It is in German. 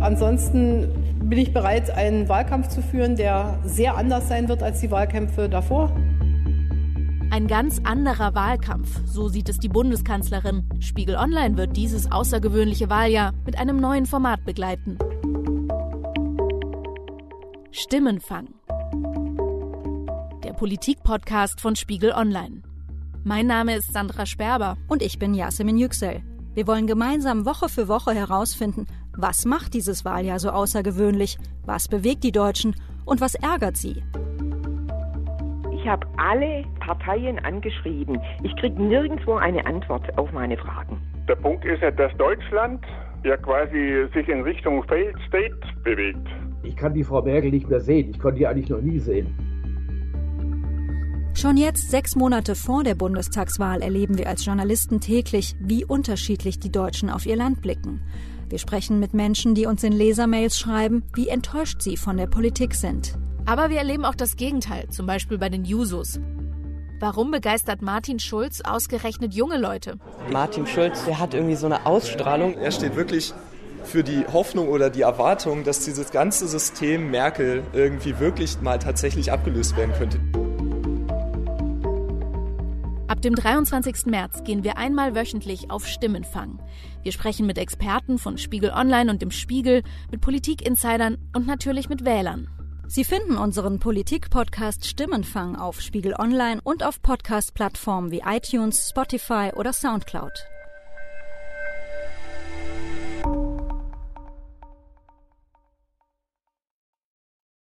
Ansonsten bin ich bereit, einen Wahlkampf zu führen, der sehr anders sein wird als die Wahlkämpfe davor. Ein ganz anderer Wahlkampf, so sieht es die Bundeskanzlerin. Spiegel Online wird dieses außergewöhnliche Wahljahr mit einem neuen Format begleiten. Stimmenfang. Der Politik-Podcast von Spiegel Online. Mein Name ist Sandra Sperber. Und ich bin Yasemin Yüksel. Wir wollen gemeinsam Woche für Woche herausfinden, was macht dieses Wahljahr so außergewöhnlich, was bewegt die Deutschen und was ärgert sie. Ich habe alle Parteien angeschrieben. Ich kriege nirgendwo eine Antwort auf meine Fragen. Der Punkt ist ja, dass Deutschland ja quasi sich in Richtung Failed State bewegt. Ich kann die Frau Merkel nicht mehr sehen. Ich konnte die eigentlich noch nie sehen. Schon jetzt, sechs Monate vor der Bundestagswahl, erleben wir als Journalisten täglich, wie unterschiedlich die Deutschen auf ihr Land blicken. Wir sprechen mit Menschen, die uns in Lesermails schreiben, wie enttäuscht sie von der Politik sind. Aber wir erleben auch das Gegenteil, zum Beispiel bei den Jusos. Warum begeistert Martin Schulz ausgerechnet junge Leute? Martin Schulz, der hat irgendwie so eine Ausstrahlung. Er steht wirklich für die Hoffnung oder die Erwartung, dass dieses ganze System Merkel irgendwie wirklich mal tatsächlich abgelöst werden könnte. Ab dem 23. März gehen wir einmal wöchentlich auf Stimmenfang. Wir sprechen mit Experten von Spiegel Online und dem Spiegel, mit Politik-Insidern und natürlich mit Wählern. Sie finden unseren Politik-Podcast Stimmenfang auf Spiegel Online und auf Podcast-Plattformen wie iTunes, Spotify oder Soundcloud.